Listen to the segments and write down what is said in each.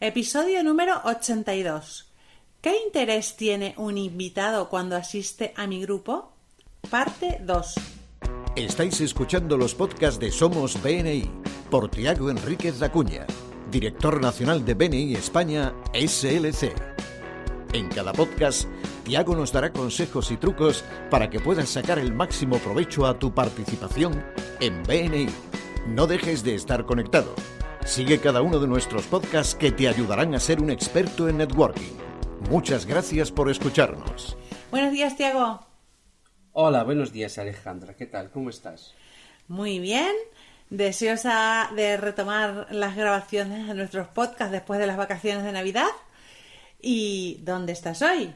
Episodio número 82. ¿Qué interés tiene un invitado cuando asiste a mi grupo? Parte 2. Estáis escuchando los podcasts de Somos BNI por Tiago Enríquez Acuña, director nacional de BNI España SLC. En cada podcast, Tiago nos dará consejos y trucos para que puedas sacar el máximo provecho a tu participación en BNI. No dejes de estar conectado. Sigue cada uno de nuestros podcasts que te ayudarán a ser un experto en networking. Muchas gracias por escucharnos. Buenos días, Tiago. Hola, buenos días Alejandra. ¿Qué tal? ¿Cómo estás? Muy bien. Deseosa de retomar las grabaciones de nuestros podcasts después de las vacaciones de Navidad. ¿Y dónde estás hoy?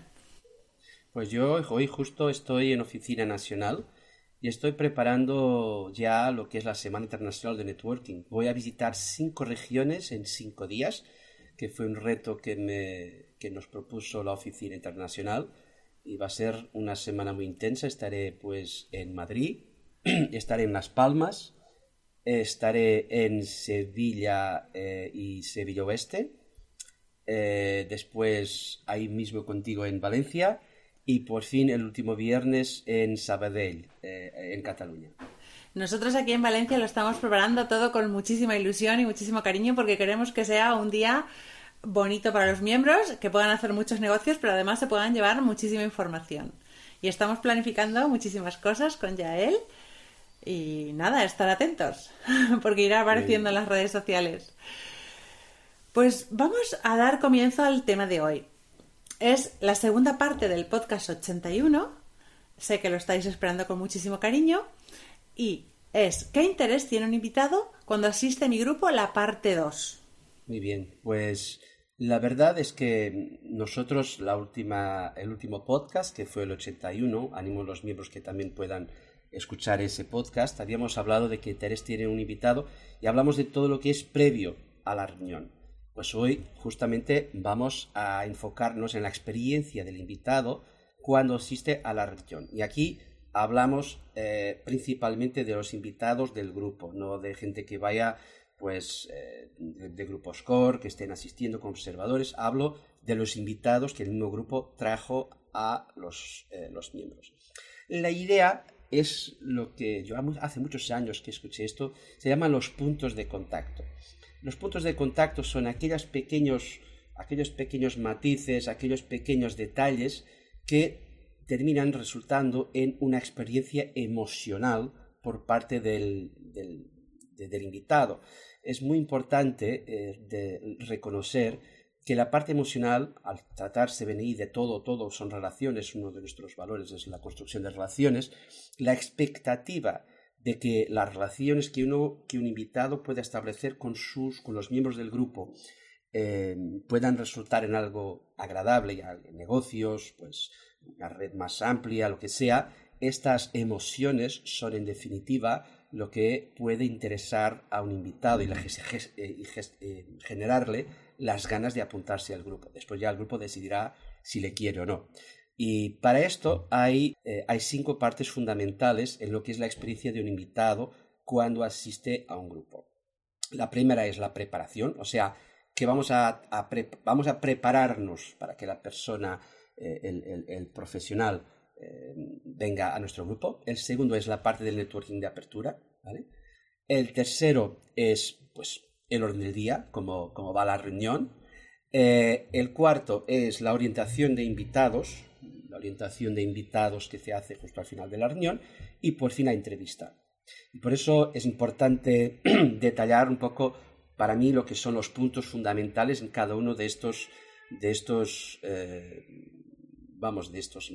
Pues yo hoy justo estoy en Oficina Nacional y estoy preparando ya lo que es la Semana Internacional de Networking. Voy a visitar cinco regiones en cinco días, que fue un reto que, me, que nos propuso la Oficina Internacional y va a ser una semana muy intensa. Estaré pues en Madrid, estaré en Las Palmas, estaré en Sevilla eh, y Sevilla Oeste, eh, después ahí mismo contigo en Valencia y por fin el último viernes en Sabadell, eh, en Cataluña. Nosotros aquí en Valencia lo estamos preparando todo con muchísima ilusión y muchísimo cariño porque queremos que sea un día bonito para los miembros, que puedan hacer muchos negocios, pero además se puedan llevar muchísima información. Y estamos planificando muchísimas cosas con Yael. Y nada, estar atentos, porque irá apareciendo en las redes sociales. Pues vamos a dar comienzo al tema de hoy. Es la segunda parte del podcast 81. Sé que lo estáis esperando con muchísimo cariño. Y es ¿qué interés tiene un invitado cuando asiste a mi grupo la parte 2? Muy bien, pues la verdad es que nosotros la última, el último podcast, que fue el 81, animo a los miembros que también puedan escuchar ese podcast, habíamos hablado de que interés tiene un invitado y hablamos de todo lo que es previo a la reunión. Pues hoy justamente vamos a enfocarnos en la experiencia del invitado cuando asiste a la reunión. Y aquí hablamos eh, principalmente de los invitados del grupo, no de gente que vaya pues eh, de, grupos core, que estén asistiendo como observadores. Hablo de los invitados que el mismo grupo trajo a los, eh, los miembros. La idea es lo que yo hace muchos años que escuché esto, se llaman los puntos de contacto. Los puntos de contacto son aquellos pequeños, aquellos pequeños matices, aquellos pequeños detalles que terminan resultando en una experiencia emocional por parte del, invitado. Es muy importante eh, reconocer que la parte emocional, al tratarse BNI de todo, todo son relaciones, uno de nuestros valores es la construcción de relaciones, la expectativa de que las relaciones que, uno, que un invitado pueda establecer con, sus, con los miembros del grupo eh, puedan resultar en algo agradable, ya en negocios, pues una red más amplia, lo que sea, estas emociones son en definitiva lo que puede interesar a un invitado y, eh, eh, generarle las ganas de apuntarse al grupo. Después ya el grupo decidirá si le quiere o no. Y para esto hay, eh, hay cinco partes fundamentales en lo que es la experiencia de un invitado cuando asiste a un grupo. La primera es la preparación, o sea, que vamos a, vamos a prepararnos para que la persona, eh, el, profesional, eh, venga a nuestro grupo. El segundo es la parte del networking de apertura. El tercero es pues, el orden del día, cómo, cómo va la reunión. el cuarto es la orientación de invitados, la orientación de invitados que se hace justo al final de la reunión y por fin la entrevista. Y por eso es importante detallar un poco para mí lo que son los puntos fundamentales en cada uno de estos, de estos, eh, vamos, de estos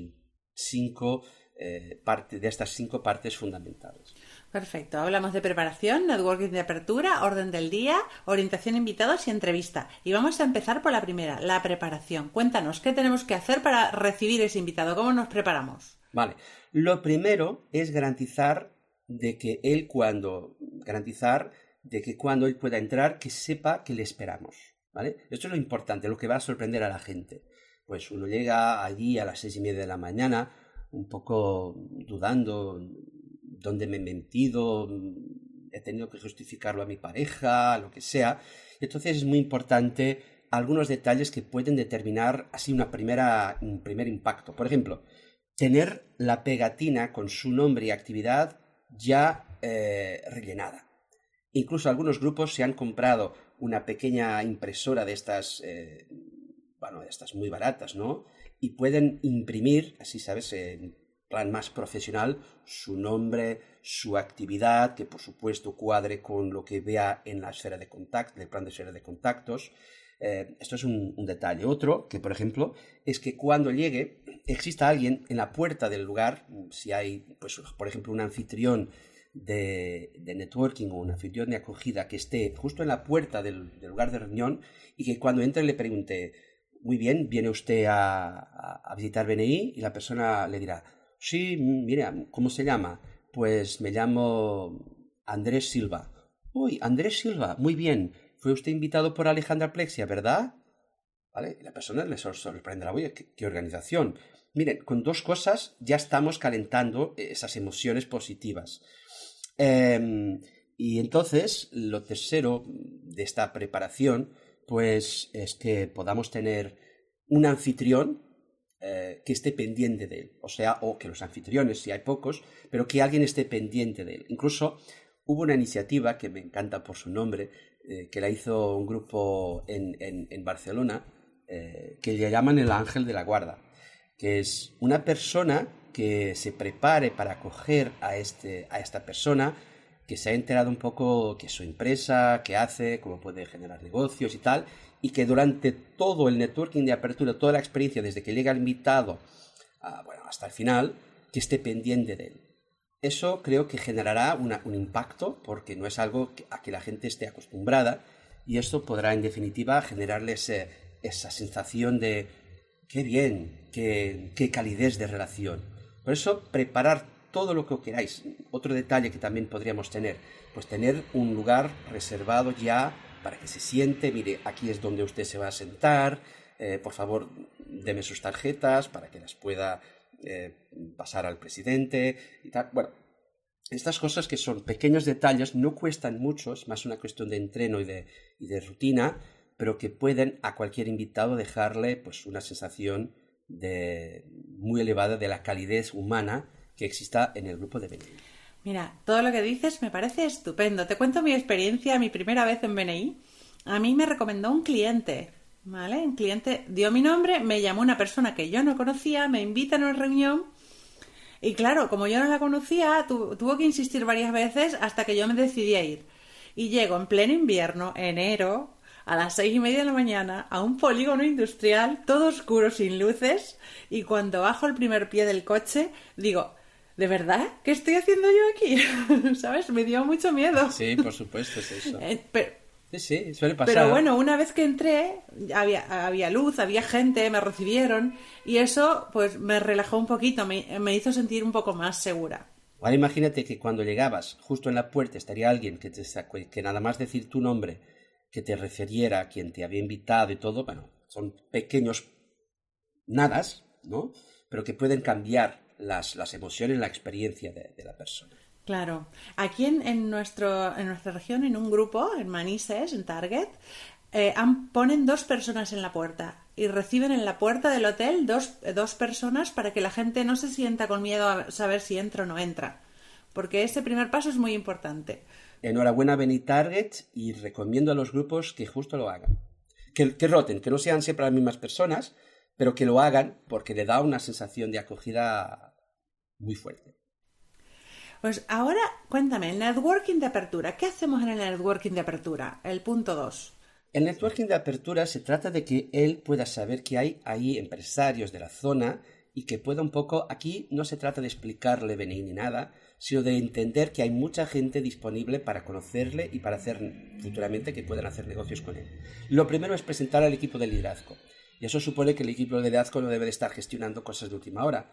cinco eh, de estas cinco partes fundamentales. Perfecto. Hablamos de preparación, networking de apertura, orden del día, orientación invitados y entrevista. Y vamos a empezar por la primera, la preparación. Cuéntanos, ¿qué tenemos que hacer para recibir ese invitado? ¿Cómo nos preparamos? Vale. Lo primero es garantizar de que él cuando garantizar de que cuando él pueda entrar que sepa que le esperamos, ¿vale? Esto es lo importante, lo que va a sorprender a la gente. Pues uno llega allí a las seis y media de la mañana, un poco dudando, dónde me he mentido, he tenido que justificarlo a mi pareja, lo que sea. Entonces es muy importante algunos detalles que pueden determinar así una primera, un primer impacto. Por ejemplo, tener la pegatina con su nombre y actividad ya eh, rellenada. Incluso algunos grupos se han comprado una pequeña impresora de estas, eh, bueno, de estas muy baratas, ¿no? Y pueden imprimir, así sabes, en plan más profesional, su nombre, su actividad, que por supuesto cuadre con lo que vea en la esfera de contacto, el plan de esfera de contactos. Eh, esto es un, detalle. Otro, que por ejemplo, es que cuando llegue, exista alguien en la puerta del lugar, si hay, pues, por ejemplo, un anfitrión de, networking o un anfitrión de acogida que esté justo en la puerta del, lugar de reunión y que cuando entre le pregunte, muy bien, ¿viene usted a, a, visitar BNI? Y la persona le dirá, sí, mira, ¿cómo se llama? Pues me llamo Andrés Silva. Uy, Andrés Silva, muy bien. Fue usted invitado por Alejandra Plexia, ¿verdad? ¿Vale? La persona le sorprenderá, oye, ¿qué, organización? Miren, con dos cosas ya estamos calentando esas emociones positivas. Em, y entonces, lo tercero de esta preparación, pues es que podamos tener un anfitrión eh, que esté pendiente de él. O sea, o que los anfitriones, si hay pocos, pero que alguien esté pendiente de él. Incluso hubo una iniciativa que me encanta por su nombre, eh, que la hizo un grupo en, en, Barcelona, eh, que le llaman el ángel de la guarda, que es una persona que se prepare para acoger a, este, a esta persona, que se ha enterado un poco que su empresa, qué hace, cómo puede generar negocios y tal, y que durante todo el networking de apertura, toda la experiencia, desde que llega el invitado bueno, hasta el final, que esté pendiente de él. Eso creo que generará un impacto porque no es algo a que la gente esté acostumbrada y esto podrá en definitiva generarles esa sensación de qué bien, qué, qué calidez de relación. Por eso preparar todo lo que queráis. Otro detalle que también podríamos tener, pues tener un lugar reservado ya para que se siente, mire, aquí es donde usted se va a sentar, eh, por favor, deme sus tarjetas para que las pueda eh, pasar al presidente y tal. Bueno, estas cosas que son pequeños detalles, no cuestan mucho, es más una cuestión de entreno y de, y de rutina, pero que pueden a cualquier invitado dejarle pues una sensación de, muy elevada de la calidez humana que exista en el grupo de BNI. Mira, todo lo que dices me parece estupendo. Te cuento mi experiencia, mi primera vez en BNI. A mí me recomendó un cliente, ¿vale? Un cliente dio mi nombre, me llamó una persona que yo no conocía, me invita a una reunión y claro, como yo no la conocía, tuvo que insistir varias veces hasta que yo me decidí a ir. Y llego en pleno invierno, enero, a las seis y media de la mañana, a un polígono industrial, todo oscuro, sin luces, y cuando bajo el primer pie del coche, digo, ¿de verdad? ¿Qué estoy haciendo yo aquí? ¿Sabes? Me dio mucho miedo. Sí, por supuesto, es eso. Eh, Sí, sí, suele pasar. Pero bueno, una vez que entré, había, había luz, había gente, me recibieron y eso pues me relajó un poquito, me, me hizo sentir un poco más segura. Ahora imagínate que cuando llegabas, justo en la puerta estaría alguien que, te, que nada más decir tu nombre, que te refiriera a quien te había invitado y todo, bueno, son pequeños nadas, ¿no? Pero que pueden cambiar las, las emociones, la experiencia de la persona. Claro. Aquí en, nuestro, en nuestra región, en un grupo, en Manises, en Target, eh, ponen dos personas en la puerta y reciben en la puerta del hotel dos, dos personas para que la gente no se sienta con miedo a saber si entra o no entra. Porque ese primer paso es muy importante. Enhorabuena, Benny Target, y recomiendo a los grupos que justo lo hagan. Que, que roten, que no sean siempre las mismas personas, pero que lo hagan porque le da una sensación de acogida muy fuerte. Pues ahora cuéntame, el networking de apertura, ¿qué hacemos en el networking de apertura? El punto 2. El networking de apertura se trata de que él pueda saber que hay ahí empresarios de la zona y que pueda un poco, aquí no se trata de explicarle venir ni nada, sino de entender que hay mucha gente disponible para conocerle y para hacer futuramente que puedan hacer negocios con él. Lo primero es presentar al equipo de liderazgo. Y eso supone que el equipo de liderazgo no debe de estar gestionando cosas de última hora.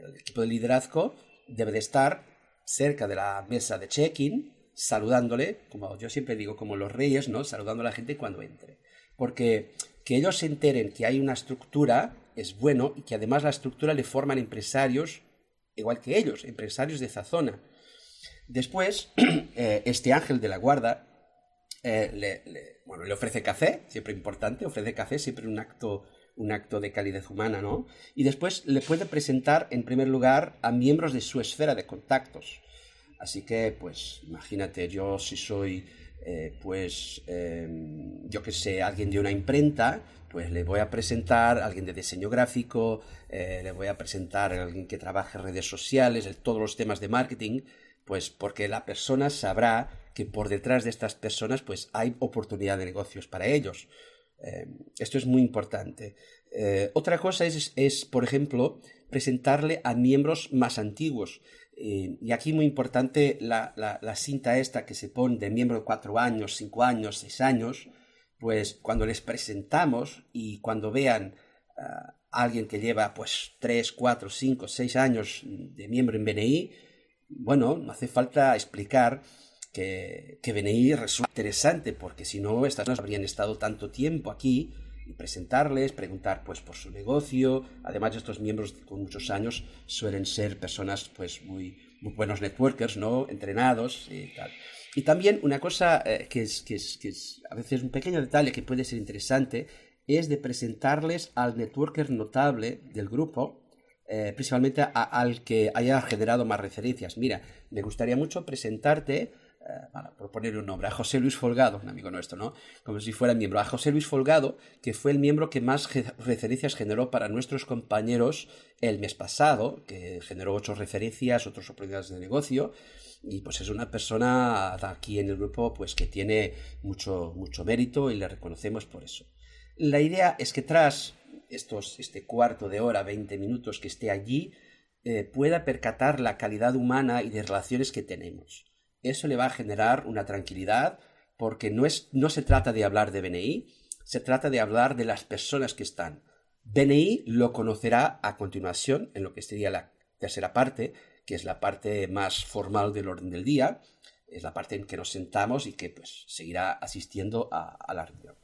El equipo de liderazgo debe de estar cerca de la mesa de check-in, saludándole, como yo siempre digo, como los reyes, ¿no? Saludando a la gente cuando entre. Porque que ellos se enteren que hay una estructura es bueno y que además la estructura le forman empresarios igual que ellos, empresarios de esa zona. Después, eh, este ángel de la guarda eh, le, bueno, le ofrece café, siempre importante, ofrece café, siempre un acto, un acto de calidez humana, ¿no? Y después le puede presentar, en primer lugar, a miembros de su esfera de contactos. Así que, pues, imagínate, yo si soy, eh, pues, em, yo que sé, alguien de una imprenta, pues le voy a presentar a alguien de diseño gráfico, eh, le voy a presentar a alguien que trabaje en redes sociales, en todos los temas de marketing, pues porque la persona sabrá que por detrás de estas personas pues hay oportunidad de negocios para ellos. Eh, esto es muy importante. Eh, otra cosa es, es, por ejemplo, presentarle a miembros más antiguos. Y aquí muy importante la, la, cinta esta que se pone de miembro de cuatro años, cinco años, seis años, pues cuando les presentamos y cuando vean a alguien que lleva pues tres, cuatro, cinco, seis años de miembro en BNI, bueno, no hace falta explicar que, que BNI resulta interesante, porque si no, estas no habrían estado tanto tiempo aquí y presentarles, preguntar pues por su negocio. Además, estos miembros con muchos años suelen ser personas pues muy, muy buenos networkers, ¿no? Entrenados y tal. Y también una cosa eh, que, es, que, es, que es a veces un pequeño detalle que puede ser interesante es de presentarles al networker notable del grupo eh, principalmente al que haya generado más referencias. Mira, me gustaría mucho presentarte, eh, para proponer un nombre, a José Luis Folgado, un amigo nuestro, ¿no? Como si fuera miembro. A José Luis Folgado, que fue el miembro que más referencias generó para nuestros compañeros el mes pasado, que generó ocho referencias, otras oportunidades de negocio. Y pues es una persona aquí en el grupo pues que tiene mucho, mucho mérito y le reconocemos por eso. La idea es que tras estos, este cuarto de hora, 20 minutos que esté allí, eh, pueda percatar la calidad humana y de relaciones que tenemos. Eso le va a generar una tranquilidad porque no, es, no se trata de hablar de BNI, se trata de hablar de las personas que están. BNI lo conocerá a continuación en lo que sería la tercera parte, que es la parte más formal del orden del día, es la parte en que nos sentamos y que pues seguirá asistiendo a, a la reunión.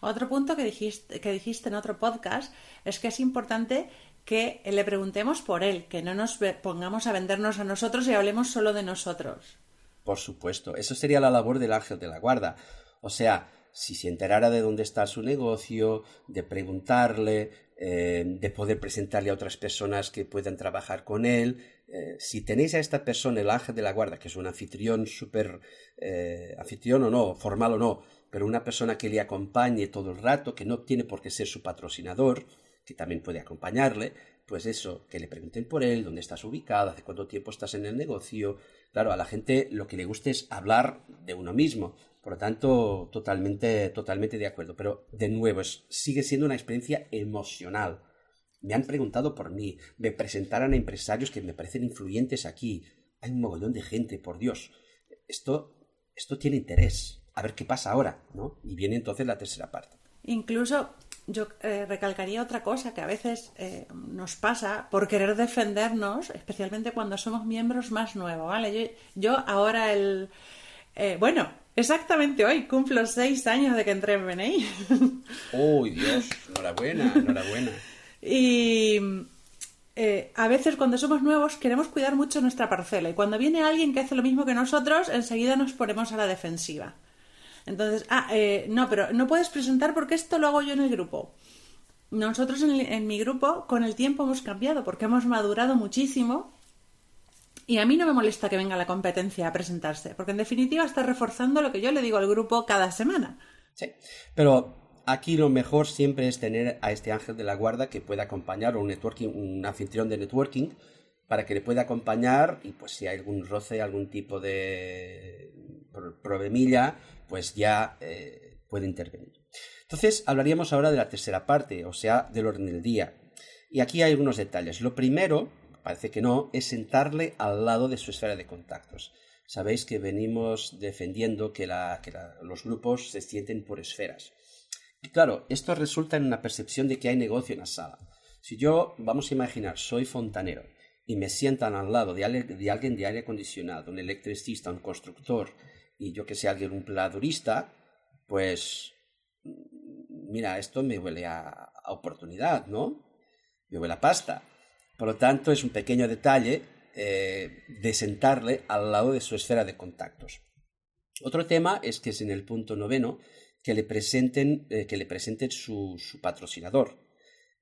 Otro punto que dijiste, que dijiste en otro podcast es que es importante que le preguntemos por él, que no nos pongamos a vendernos a nosotros y hablemos solo de nosotros. Por supuesto, eso sería la labor del ángel de la guarda. O sea, si se enterara de dónde está su negocio, de preguntarle, eh, de poder presentarle a otras personas que puedan trabajar con él. Eh, si tenéis a esta persona, el ángel de la guarda, que es un anfitrión súper eh, anfitrión o no, formal o no, pero una persona que le acompañe todo el rato, que no tiene por qué ser su patrocinador, que también puede acompañarle, pues eso, que le pregunten por él, dónde estás ubicado, hace cuánto tiempo estás en el negocio. Claro, a la gente lo que le gusta es hablar de uno mismo. Por lo tanto, totalmente, totalmente de acuerdo. Pero, de nuevo, sigue siendo una experiencia emocional. Me han preguntado por mí, me presentaron a empresarios que me parecen influyentes aquí. Hay un mogollón de gente, por Dios. Esto, esto tiene interés a ver qué pasa ahora, ¿no? Y viene entonces la tercera parte. Incluso yo eh, recalcaría otra cosa que a veces eh, nos pasa por querer defendernos, especialmente cuando somos miembros más nuevos, ¿vale? Yo, ahora el... Eh, bueno, exactamente hoy cumplo seis años de que entré en BNI. ¡Uy, Dios! Enhorabuena, enhorabuena. y a veces cuando somos nuevos queremos cuidar mucho nuestra parcela y cuando viene alguien que hace lo mismo que nosotros, enseguida nos ponemos a la defensiva. Entonces, ah, eh, no, pero no puedes presentar porque esto lo hago yo en el grupo. Nosotros en, mi grupo con el tiempo hemos cambiado porque hemos madurado muchísimo y a mí no me molesta que venga la competencia a presentarse, porque en definitiva está reforzando lo que yo le digo al grupo cada semana. Sí, pero aquí lo mejor siempre es tener a este ángel de la guarda que pueda acompañar o un networking, un anfitrión de networking para que le pueda acompañar y pues si hay algún roce, algún tipo de problemilla, pues ya eh, puede intervenir. Entonces, hablaríamos ahora de la tercera parte, o sea, del orden del día. Y aquí hay algunos detalles. Lo primero, parece que no, es sentarle al lado de su esfera de contactos. Sabéis que venimos defendiendo que, los grupos se sienten por esferas. Y claro, esto resulta en una percepción de que hay negocio en la sala. Si yo, vamos a imaginar, soy fontanero y me sientan al lado de, alguien de aire acondicionado, un electricista, un constructor, y yo que sé, alguien un pladurista, pues mira, esto me huele a, oportunidad, ¿no? Me huele a pasta. Por lo tanto, es un pequeño detalle eh, de sentarle al lado de su esfera de contactos. Otro tema es que es en el punto noveno que le presenten, eh, que le presenten su, patrocinador.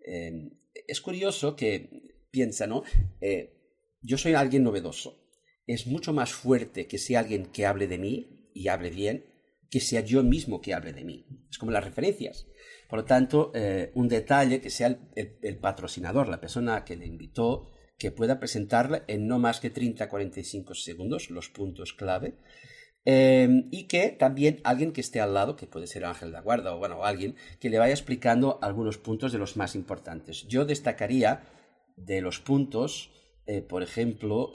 Em, es curioso que piensa, ¿no? Eh, yo soy alguien novedoso. Es mucho más fuerte que sea alguien que hable de mí y hable bien, que sea yo mismo que hable de mí. Es como las referencias. Por lo tanto, eh, un detalle que sea el, patrocinador, la persona que le invitó, que pueda presentarle en no más que 30-45 segundos los puntos clave. Eh, y que también alguien que esté al lado, que puede ser Ángel de Guarda o bueno, alguien, que le vaya explicando algunos puntos de los más importantes. Yo destacaría de los puntos, eh, por ejemplo,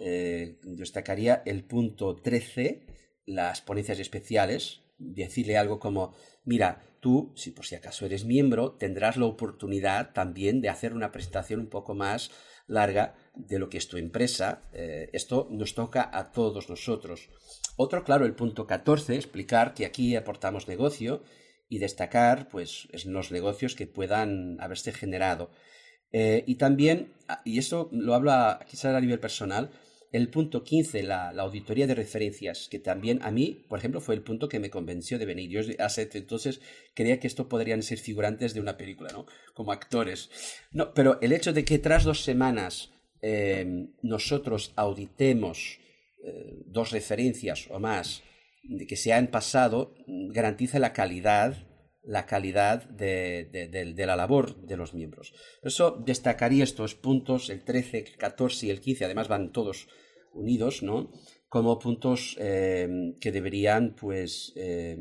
destacaría el punto 13, las ponencias especiales, decirle algo como, mira, tú, si por si acaso eres miembro, tendrás la oportunidad también de hacer una presentación un poco más larga de lo que es tu empresa. Eh, esto nos toca a todos nosotros. Otro, claro, el punto 14, explicar que aquí aportamos negocio y destacar pues los negocios que puedan haberse generado. Eh, y también, y esto lo habla quizás a nivel personal, el punto 15, la, auditoría de referencias, que también a mí, por ejemplo, fue el punto que me convenció de venir. Yo hace entonces creía que esto podrían ser figurantes de una película, ¿no? Como actores. No, pero el hecho de que tras dos semanas em, nosotros auditemos eh, dos referencias o más de que se han pasado, garantiza la calidad la calidad de, la labor de los miembros. Por eso destacaría estos puntos, el 13, el 14 y el 15, además van todos unidos, ¿no? Como puntos eh, que deberían, pues, eh,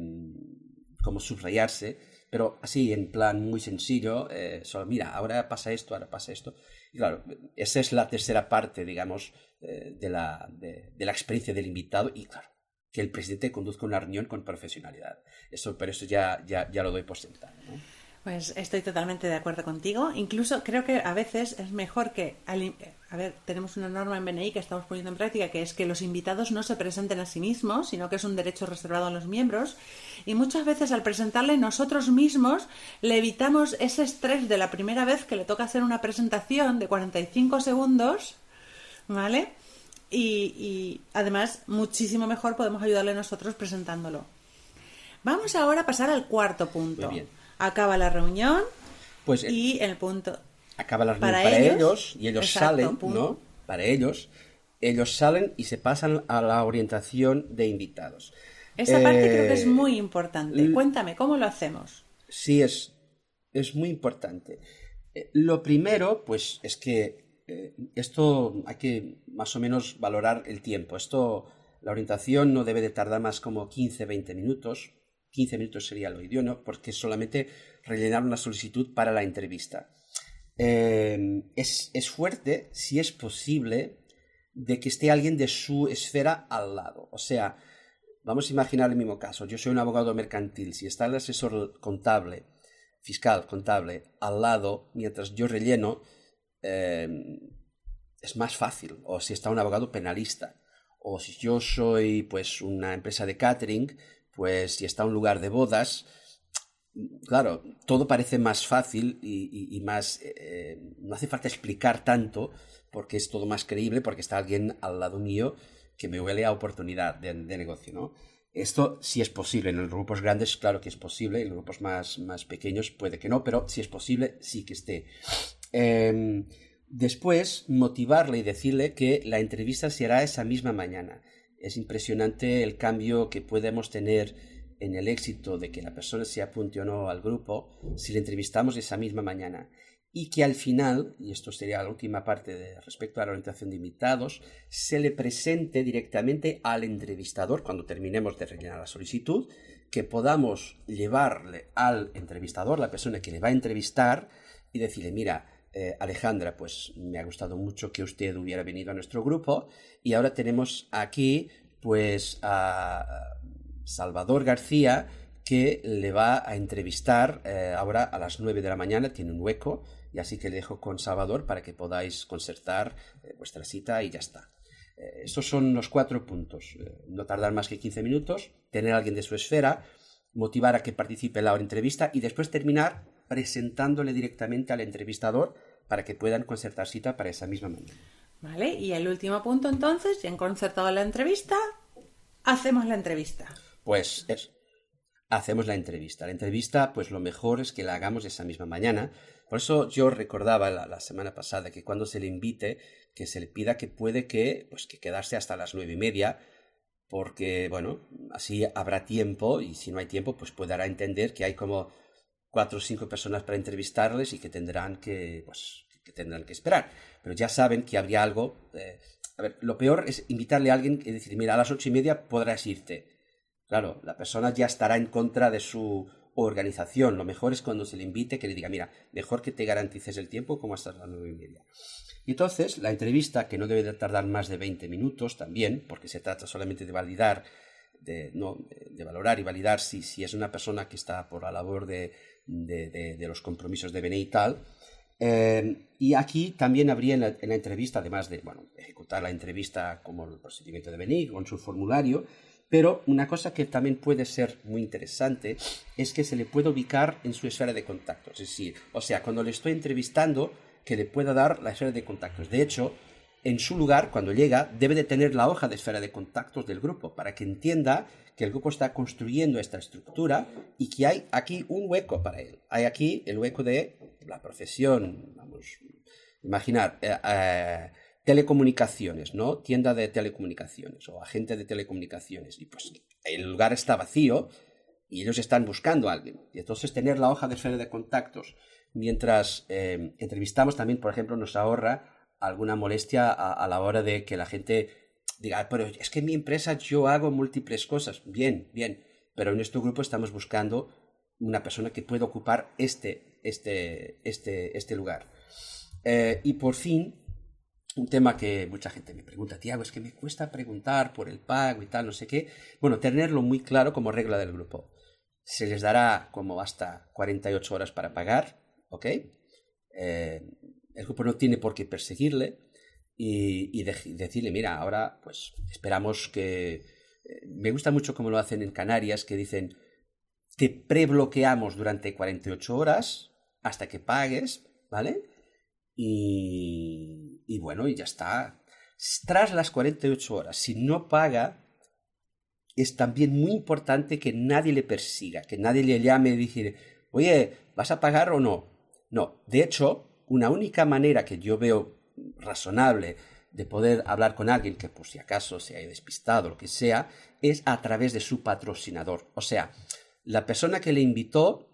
como subrayarse, pero así en plan muy sencillo, eh, solo mira, ahora pasa esto, ahora pasa esto. Y claro, esa es la tercera parte, digamos, de, la, de la experiencia del invitado y claro, que el presidente conduzca una reunión con profesionalidad. Eso, pero eso ya, ya, ya lo doy por sentado. Pues estoy totalmente de acuerdo contigo. Incluso creo que a veces es mejor que... A ver, tenemos una norma en BNI que estamos poniendo en práctica que es que los invitados no se presenten a sí mismos, sino que es un derecho reservado a los miembros. Y muchas veces al presentarle nosotros mismos le evitamos ese estrés de la primera vez que le toca hacer una presentación de 45 segundos, ¿vale? Y, además muchísimo mejor podemos ayudarle nosotros presentándolo. Vamos ahora a pasar al cuarto punto. Acaba la reunión pues, eh, y el punto... Acaba la reunión para, ellos, y ellos salen, ¿no? Para ellos, ellos salen y se pasan a la orientación de invitados. Esa parte creo que es eh, muy importante. Cuéntame, ¿cómo lo hacemos? Sí, es, es muy importante. Eh, lo primero, pues, es que eh, esto hay que más o menos valorar el tiempo. Esto, la orientación no debe de tardar más como 15-20 minutos. 15 minutos sería lo idóneo, porque es solamente rellenar una solicitud para la entrevista. Eh, es, es fuerte, si es posible, de que esté alguien de su esfera al lado. O sea, vamos a imaginar el mismo caso. Yo soy un abogado mercantil. Si está el asesor contable, fiscal, contable, al lado, mientras yo relleno, Em, es más fácil. O si está un abogado penalista. O si yo soy pues una empresa de catering, pues si está un lugar de bodas, claro, todo parece más fácil y, más... Eh, no hace falta explicar tanto porque es todo más creíble, porque está alguien al lado mío que me huele a oportunidad de, negocio, ¿no? Esto sí es posible. En los grupos grandes, claro que es posible. En los grupos más, más pequeños puede que no, pero si es posible, sí que esté. Em, después, motivarle y decirle que la entrevista se hará esa misma mañana. Es impresionante el cambio que podemos tener en el éxito de que la persona se apunte o no al grupo si le entrevistamos esa misma mañana. Y que al final, y esto sería la última parte respecto a la orientación de invitados, se le presente directamente al entrevistador cuando terminemos de rellenar la solicitud, que podamos llevarle al entrevistador, la persona que le va a entrevistar, y decirle, mira, eh, Alejandra, pues me ha gustado mucho que usted hubiera venido a nuestro grupo y ahora tenemos aquí pues a Salvador García que le va a entrevistar eh, ahora a las 9 de la mañana, tiene un hueco y así que le dejo con Salvador para que podáis concertar eh, vuestra cita y ya está. estos son los cuatro puntos. no tardar más que 15 minutos, tener a alguien de su esfera, motivar a que participe en la entrevista y después terminar presentándole directamente al entrevistador para que puedan concertar cita para esa misma mañana. Vale, y el último punto entonces, ya han concertado la entrevista, hacemos la entrevista. Pues es, hacemos la entrevista. La entrevista, pues lo mejor es que la hagamos esa misma mañana. Por eso yo recordaba la, semana pasada que cuando se le invite, que se le pida que puede que, pues que quedarse hasta las nueve y media, porque, bueno, así habrá tiempo y si no hay tiempo, pues podrá entender que hay como cuatro o cinco personas para entrevistarles y que tendrán que, pues, que tendrán que esperar. Pero ya saben que habría algo. Eh, a ver, lo peor es invitarle a alguien y decir, mira, a las ocho y media podrás irte. Claro, la persona ya estará en contra de su organización. Lo mejor es cuando se le invite que le diga, mira, mejor que te garantices el tiempo como hasta las nueve y media. Y entonces, la entrevista, que no debe de tardar más de 20 minutos también, porque se trata solamente de validar, de, no, de valorar y validar si, si, es una persona que está por la labor de, de, los compromisos de BNI y tal. Eh, y aquí también habría en la, en la, entrevista, además de bueno, ejecutar la entrevista como el procedimiento de BNI, con su formulario, pero una cosa que también puede ser muy interesante es que se le puede ubicar en su esfera de contactos. Es decir, o sea, cuando le estoy entrevistando, que le pueda dar la esfera de contactos. De hecho, en su lugar, cuando llega, debe de tener la hoja de esfera de contactos del grupo para que entienda que el grupo está construyendo esta estructura y que hay aquí un hueco para él. Hay aquí el hueco de la profesión, vamos, imaginar, eh, eh, telecomunicaciones, ¿no? Tienda de telecomunicaciones o agente de telecomunicaciones. Y pues el lugar está vacío y ellos están buscando a alguien. Y entonces tener la hoja de esfera de contactos mientras eh, entrevistamos también, por ejemplo, nos ahorra alguna molestia a, la hora de que la gente diga, pero es que en mi empresa yo hago múltiples cosas. Bien, bien, pero en este grupo estamos buscando una persona que pueda ocupar este, este, este, este lugar. Eh, y por fin, un tema que mucha gente me pregunta, Tiago, es que me cuesta preguntar por el pago y tal, no sé qué. Bueno, tenerlo muy claro como regla del grupo. Se les dará como hasta 48 horas para pagar, ¿ok? Eh, el grupo no tiene por qué perseguirle y, decirle, mira, ahora pues esperamos que... Eh, me gusta mucho cómo lo hacen en Canarias, que dicen, te prebloqueamos durante 48 horas hasta que pagues, ¿vale? Y, bueno, y ya está. Tras las 48 horas, si no paga, es también muy importante que nadie le persiga, que nadie le llame y diga, oye, ¿vas a pagar o no? No, de hecho, una única manera que yo veo razonable de poder hablar con alguien que por si acaso se haya despistado lo que sea, es a través de su patrocinador. O sea, la persona que le invitó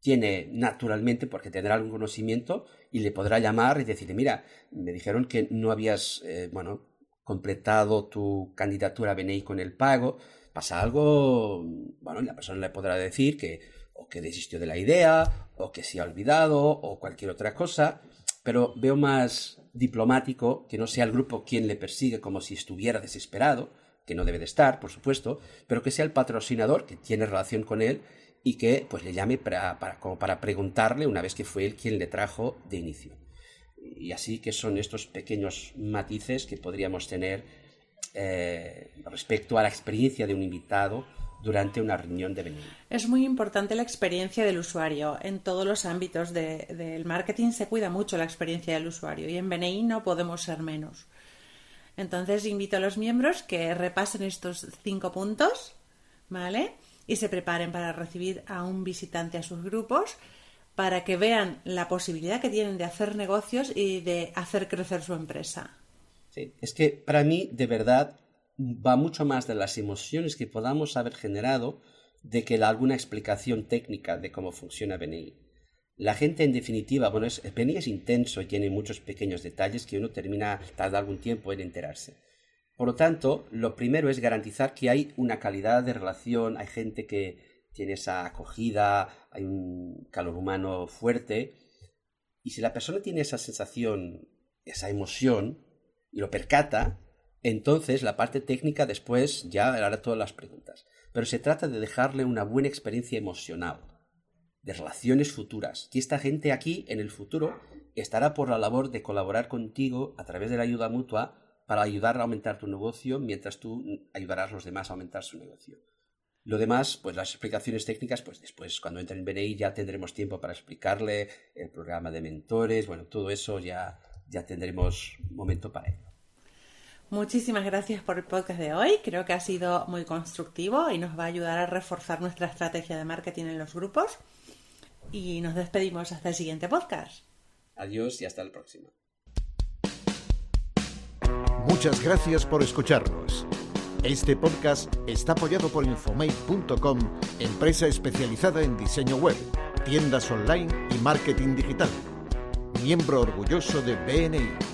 tiene naturalmente, porque tendrá algún conocimiento, y le podrá llamar y decirle, mira, me dijeron que no habías, eh, bueno, completado tu candidatura a BNI con el pago, pasa algo, bueno, la persona le podrá decir que o que desistió de la idea, o que se ha olvidado, o cualquier otra cosa, pero veo más diplomático que no sea el grupo quien le persigue como si estuviera desesperado, que no debe de estar, por supuesto, pero que sea el patrocinador que tiene relación con él y que pues le llame para, como para preguntarle una vez que fue él quien le trajo de inicio. Y así que son estos pequeños matices que podríamos tener eh, respecto a la experiencia de un invitado durante una reunión de BNI. Es muy importante la experiencia del usuario. En todos los ámbitos del marketing se cuida mucho la experiencia del usuario y en BNI no podemos ser menos. Entonces invito a los miembros que repasen estos cinco puntos, ¿vale? Y se preparen para recibir a un visitante a sus grupos para que vean la posibilidad que tienen de hacer negocios y de hacer crecer su empresa. Sí, es que para mí, de verdad, va mucho más de las emociones que podamos haber generado de que alguna explicación técnica de cómo funciona BNI. La gente, en definitiva, bueno, es, es intenso y tiene muchos pequeños detalles que uno termina tardando algún tiempo en enterarse. Por lo tanto, lo primero es garantizar que hay una calidad de relación, hay gente que tiene esa acogida, hay un calor humano fuerte. Y si la persona tiene esa sensación, esa emoción, y lo percata, entonces, la parte técnica después ya hará todas las preguntas. Pero se trata de dejarle una buena experiencia emocional, de relaciones futuras. Que esta gente aquí, en el futuro, estará por la labor de colaborar contigo a través de la ayuda mutua para ayudar a aumentar tu negocio mientras tú ayudarás a los demás a aumentar su negocio. Lo demás, pues las explicaciones técnicas, pues después cuando entre en BNI ya tendremos tiempo para explicarle el programa de mentores, bueno, todo eso ya, ya tendremos momento para ello. Muchísimas gracias por el podcast de hoy. Creo que ha sido muy constructivo y nos va a ayudar a reforzar nuestra estrategia de marketing en los grupos. Y nos despedimos hasta el siguiente podcast. Adiós y hasta el próximo. Muchas gracias por escucharnos. Este podcast está apoyado por Infomate.com, empresa especializada en diseño web, tiendas online y marketing digital. Miembro orgulloso de BNI.